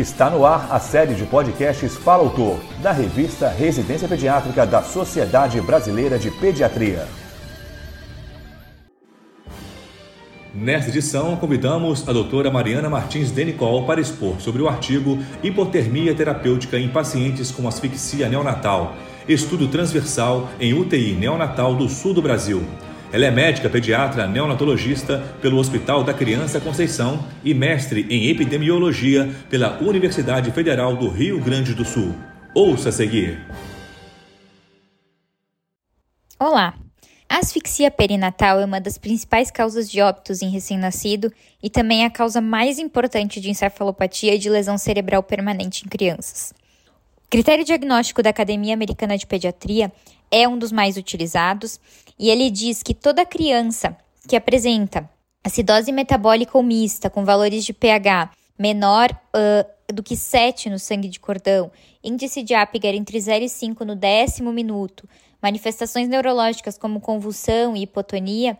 Está no ar a série de podcasts Fala Autor, da revista Residência Pediátrica da Sociedade Brasileira de Pediatria. Nesta edição, convidamos a doutora Mariana Martins Denicol para expor sobre o artigo Hipotermia terapêutica em pacientes com asfixia neonatal, estudo transversal em UTI neonatal do sul do Brasil. Ela é médica pediatra neonatologista pelo Hospital da Criança Conceição e mestre em epidemiologia pela Universidade Federal do Rio Grande do Sul. Ouça a seguir. Olá! A asfixia perinatal é uma das principais causas de óbitos em recém-nascido e também é a causa mais importante de encefalopatia e de lesão cerebral permanente em crianças. O critério diagnóstico da Academia Americana de Pediatria é um dos mais utilizados e ele diz que toda criança que apresenta acidose metabólica ou mista com valores de pH menor uh, do que 7 no sangue de cordão, índice de Apgar entre 0 e 5 no décimo minuto, manifestações neurológicas como convulsão e hipotonia,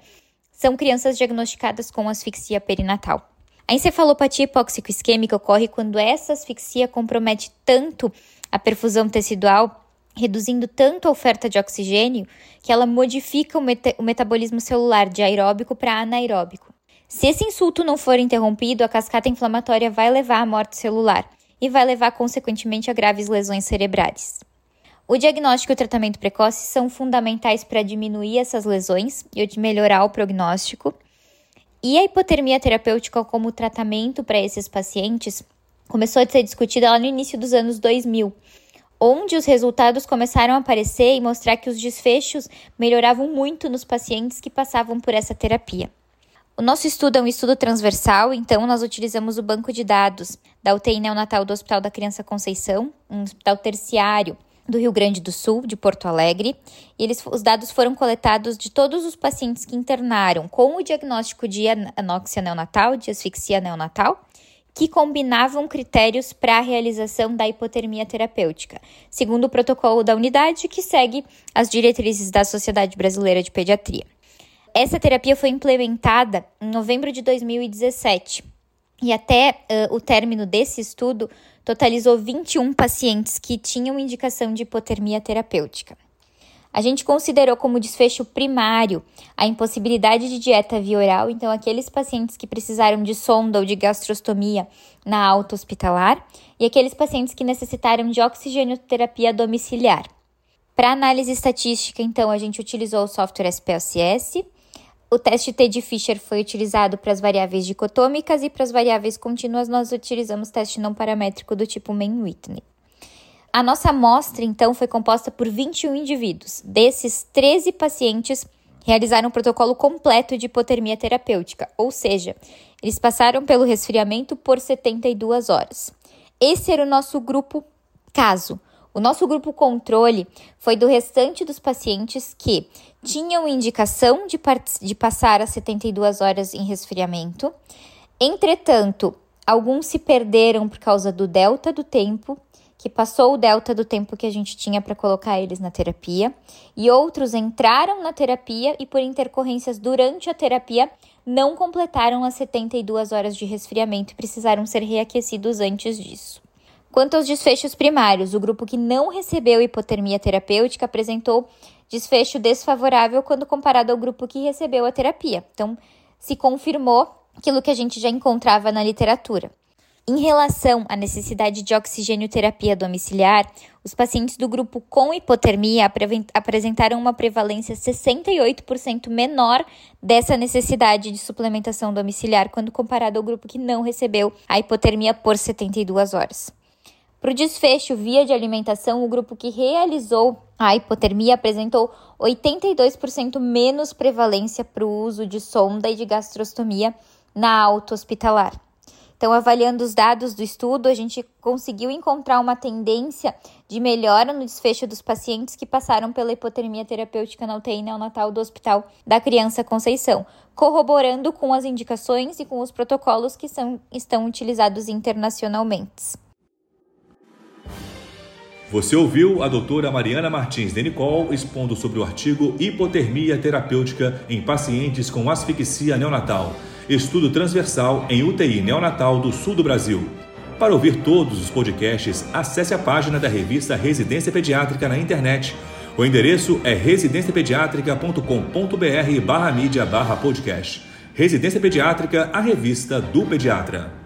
são crianças diagnosticadas com asfixia perinatal. A encefalopatia hipóxico-isquêmica ocorre quando essa asfixia compromete tanto a perfusão tecidual reduzindo tanto a oferta de oxigênio que ela modifica o, o metabolismo celular de aeróbico para anaeróbico. Se esse insulto não for interrompido, a cascata inflamatória vai levar à morte celular e vai levar, consequentemente, a graves lesões cerebrais. O diagnóstico e o tratamento precoce são fundamentais para diminuir essas lesões e melhorar o prognóstico. E a hipotermia terapêutica como tratamento para esses pacientes começou a ser discutida lá no início dos anos 2000, onde os resultados começaram a aparecer e mostrar que os desfechos melhoravam muito nos pacientes que passavam por essa terapia. O nosso estudo é um estudo transversal, então nós utilizamos o banco de dados da UTI neonatal do Hospital da Criança Conceição, um hospital terciário do Rio Grande do Sul, de Porto Alegre. E eles, os dados foram coletados de todos os pacientes que internaram com o diagnóstico de anóxia neonatal, de asfixia neonatal, que combinavam critérios para a realização da hipotermia terapêutica, segundo o protocolo da unidade que segue as diretrizes da Sociedade Brasileira de Pediatria. Essa terapia foi implementada em novembro de 2017 e até uh, o término desse estudo totalizou 21 pacientes que tinham indicação de hipotermia terapêutica. A gente considerou como desfecho primário a impossibilidade de dieta via oral, então aqueles pacientes que precisaram de sonda ou de gastrostomia na alta hospitalar e aqueles pacientes que necessitaram de oxigenoterapia domiciliar. Para análise estatística, então, a gente utilizou o software SPLCS. O teste T de Fischer foi utilizado para as variáveis dicotômicas e para as variáveis contínuas nós utilizamos teste não paramétrico do tipo Mann-Whitney. A nossa amostra, então, foi composta por 21 indivíduos. Desses, 13 pacientes realizaram um protocolo completo de hipotermia terapêutica, ou seja, eles passaram pelo resfriamento por 72 horas. Esse era o nosso grupo caso. O nosso grupo controle foi do restante dos pacientes que tinham indicação de, de passar as 72 horas em resfriamento. Entretanto, alguns se perderam por causa do delta do tempo que passou o delta do tempo que a gente tinha para colocar eles na terapia, e outros entraram na terapia e, por intercorrências durante a terapia, não completaram as 72 horas de resfriamento e precisaram ser reaquecidos antes disso. Quanto aos desfechos primários, o grupo que não recebeu hipotermia terapêutica apresentou desfecho desfavorável quando comparado ao grupo que recebeu a terapia. Então, se confirmou aquilo que a gente já encontrava na literatura. Em relação à necessidade de oxigênio terapia domiciliar, os pacientes do grupo com hipotermia apresentaram uma prevalência 68% menor dessa necessidade de suplementação domiciliar quando comparado ao grupo que não recebeu a hipotermia por 72 horas. Para o desfecho via de alimentação, o grupo que realizou a hipotermia apresentou 82% menos prevalência para o uso de sonda e de gastrostomia na alta hospitalar. Então, avaliando os dados do estudo, a gente conseguiu encontrar uma tendência de melhora no desfecho dos pacientes que passaram pela hipotermia terapêutica na UTI neonatal do Hospital da Criança Conceição, corroborando com as indicações e com os protocolos que são, estão utilizados internacionalmente. Você ouviu a doutora Mariana Martins Denicol expondo sobre o artigo Hipotermia terapêutica em pacientes com asfixia neonatal estudo transversal em UTI neonatal do sul do Brasil. Para ouvir todos os podcasts, acesse a página da revista Residência Pediátrica na internet. O endereço é residenciapediatrica.com.br barra mídia barra podcast. Residência Pediátrica, a revista do pediatra.